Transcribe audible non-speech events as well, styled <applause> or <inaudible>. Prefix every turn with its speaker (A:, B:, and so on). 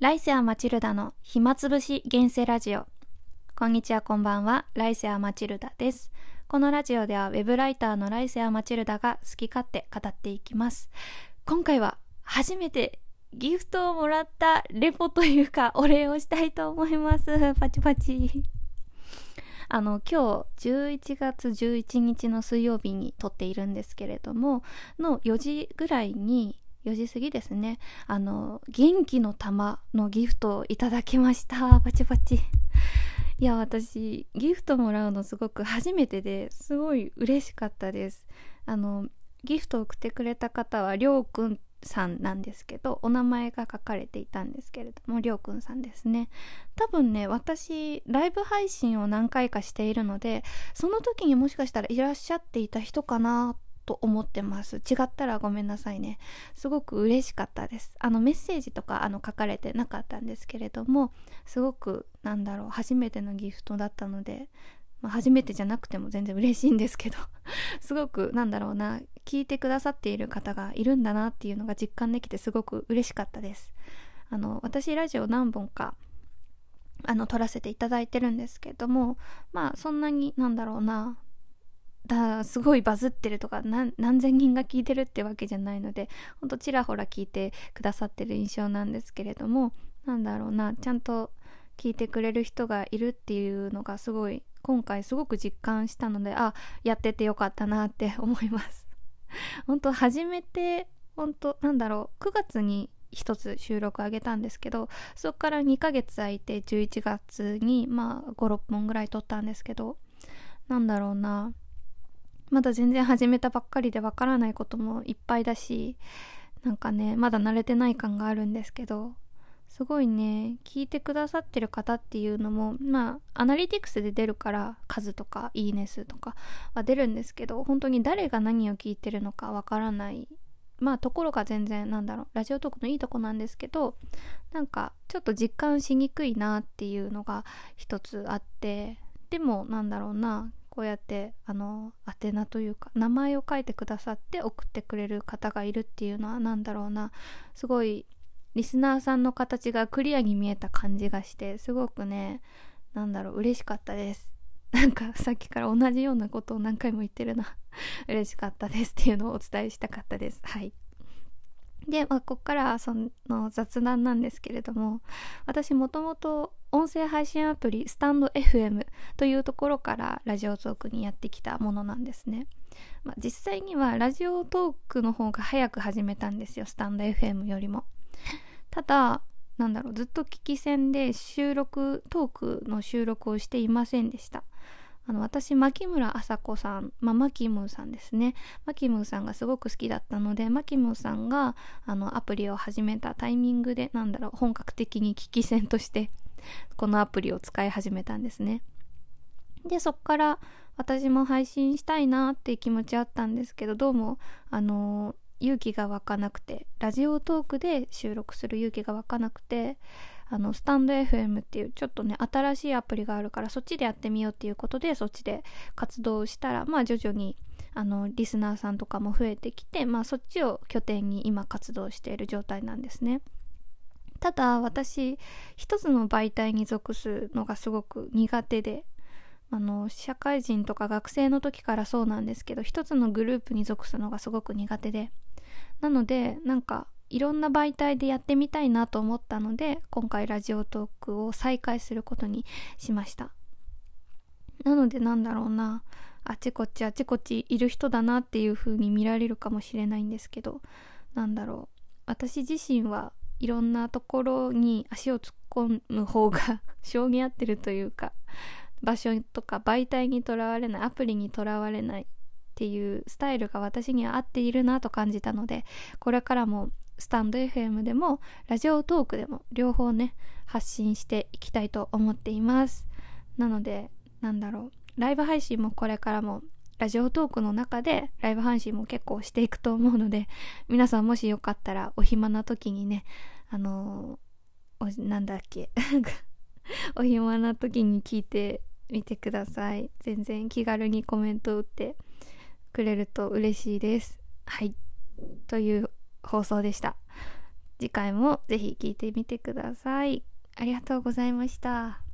A: ライセア・マチルダの暇つぶし現世ラジオ。こんにちは、こんばんは。ライセア・マチルダです。このラジオではウェブライターのライセア・マチルダが好き勝手語っていきます。今回は初めてギフトをもらったレポというかお礼をしたいと思います。パチパチ。あの、今日11月11日の水曜日に撮っているんですけれども、の4時ぐらいに4時過ぎですね。あの元気の玉のギフトをいただきました。パチパチ。いや私ギフトもらうのすごく初めてですごい嬉しかったです。あのギフトを送ってくれた方はりょうくんさんなんですけどお名前が書かれていたんですけれどもりょうくんさんですね。多分ね私ライブ配信を何回かしているのでその時にもしかしたらいらっしゃっていた人かなと思ってます。違ったらごめんなさいね。すごく嬉しかったです。あのメッセージとかあの書かれてなかったんですけれどもすごくなんだろう初めてのギフトだったのでまあ、初めてじゃなくても全然嬉しいんですけど <laughs> すごくなんだろうな聞いてくださっている方がいるんだなっていうのが実感できてすごく嬉しかったです。あの私ラジオ何本かあの撮らせていただいてるんですけどもまあそんなになんだろうなだすごいバズってるとか何千人が聞いてるってわけじゃないのでほんとちらほら聞いてくださってる印象なんですけれどもなんだろうなちゃんと聞いてくれる人がいるっていうのがすごい今回すごく実感したのであやっててよかったなって思います。<laughs> 本当初めて本当なんだろう9月に一つ収録あげたんですけどそこから2ヶ月空いて11月にまあ56本ぐらい撮ったんですけどなんだろうなまだ全然始めたばっかりでわからないこともいっぱいだしなんかねまだ慣れてない感があるんですけどすごいね聞いてくださってる方っていうのもまあアナリティクスで出るから数とかいいね数とかは出るんですけど本当に誰が何を聞いてるのかわからないまあところが全然なんだろうラジオトークのいいとこなんですけどなんかちょっと実感しにくいなっていうのが一つあってでもなんだろうなこうやってあの宛名というか名前を書いてくださって送ってくれる方がいるっていうのは何だろうな。すごいリスナーさんの形がクリアに見えた感じがしてすごくねなんだろう嬉しかったです。<laughs> なんかさっきから同じようなことを何回も言ってるな。嬉しかったですっていうのをお伝えしたかったです。はい。で、まあ、こっからその雑談なんですけれども私もともと音声配信アプリスタンド FM というところからラジオトークにやってきたものなんですね、まあ、実際にはラジオトークの方が早く始めたんですよスタンド FM よりも。ただなんだろうずっと聞き戦で収録トークの収録をしていませんでした。あの私牧村麻子さん、まあ、マキムーさんですね。マキムーさんがすごく好きだったのでマキムーさんがあのアプリを始めたタイミングでなんだろう本格的に聞き戦としてこのアプリを使い始めたんですね。でそっから私も配信したいなっていう気持ちあったんですけどどうもあの勇気が湧かなくてラジオトークで収録する勇気が湧かなくてあのスタンド FM っていうちょっとね新しいアプリがあるからそっちでやってみようっていうことでそっちで活動したらまあ徐々にあのリスナーさんとかも増えてきてまあそっちを拠点に今活動している状態なんですね。ただ私一つの媒体に属すのがすごく苦手であの社会人とか学生の時からそうなんですけど一つのグループに属すのがすごく苦手でなのでなんかいろんな媒体でやってみたいなと思ったので今回ラジオトークを再開することにしました。なのでなんだろうな。あちこちあちこちいる人だなっていう風に見られるかもしれないんですけどなんだろう。私自身はいろんなところに足を突っ込む方が <laughs> 性に合ってるというか場所とか媒体にとらわれないアプリにとらわれないっていうスタイルが私には合っているなと感じたのでこれからもスタンド FM でもラジオトークでも両方ね発信していきたいと思っています。なのでなんだろうライブ配信もこれからもラジオトークの中でライブ配信も結構していくと思うので皆さんもしよかったらお暇な時にねあのー、なんだっけ <laughs> お暇な時に聞いてみてください。全然気軽にコメント打ってくれると嬉しいです。はい。という放送でした。次回もぜひ聞いてみてください。ありがとうございました。